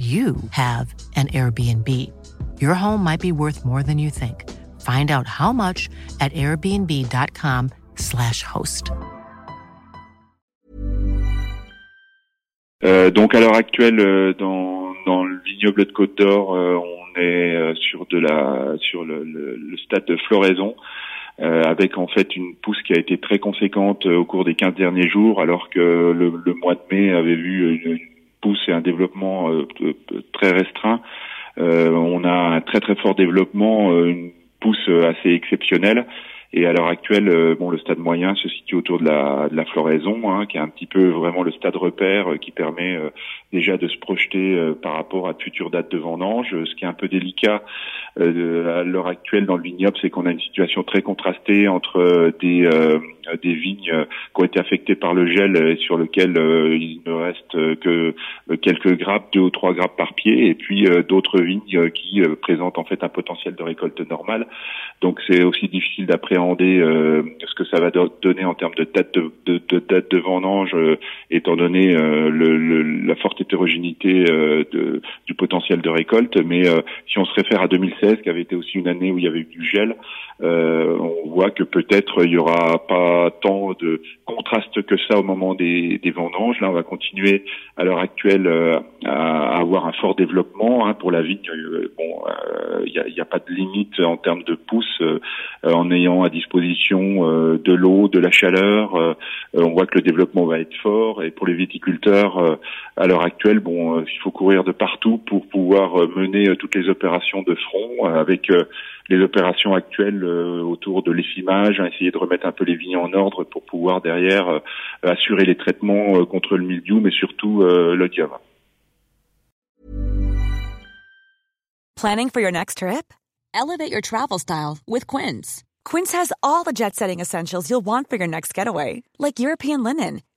you have an Airbnb. Your home might be worth more than you think. Find out how much at airbnb.com/slash host. Euh, donc à l'heure actuelle, euh, dans, dans le vignoble de Côte d'Or, euh, on est euh, sur de la sur le, le, le stade de floraison. Euh, avec en fait une pousse qui a été très conséquente euh, au cours des 15 derniers jours, alors que le, le mois de mai avait vu une, une pousse et un développement euh, très restreint. Euh, on a un très très fort développement, euh, une pousse assez exceptionnelle. Et à l'heure actuelle, bon, le stade moyen se situe autour de la, de la floraison, hein, qui est un petit peu vraiment le stade repère qui permet déjà de se projeter par rapport à de futures dates de vendange. Ce qui est un peu délicat à l'heure actuelle dans le vignoble, c'est qu'on a une situation très contrastée entre des euh, des vignes euh, qui ont été affectées par le gel et sur lequel euh, il ne reste que quelques grappes, deux ou trois grappes par pied, et puis d'autres vignes qui présentent en fait un potentiel de récolte normal. Donc c'est aussi difficile d'appréhender ce que ça va donner en termes de date de, de, de date de vendange, étant donné le, la forte hétérogénéité du potentiel de récolte. Mais si on se réfère à 2016, qui avait été aussi une année où il y avait eu du gel, on voit que peut-être il y aura pas tant de contraste que ça au moment des, vendanges. Là, on va continuer à l'heure actuelle euh, à, avoir un fort développement hein, pour la vigne. Euh, bon, il euh, n'y a, a, pas de limite en termes de pousses en ayant à disposition de l'eau, de la chaleur. on voit que le développement va être fort et pour les viticulteurs à l'heure actuelle, bon, il faut courir de partout pour pouvoir mener toutes les opérations de front avec les opérations actuelles autour de l'effimage, hein, essayer de remettre un peu les vignes en ordre pour pouvoir derrière euh, assurer les traitements euh, contre le mildiou, mais surtout euh, le diava. Planning for your next trip? Elevate your travel style with Quince. Quince has all the jet-setting essentials you'll want for your next getaway, like European linen,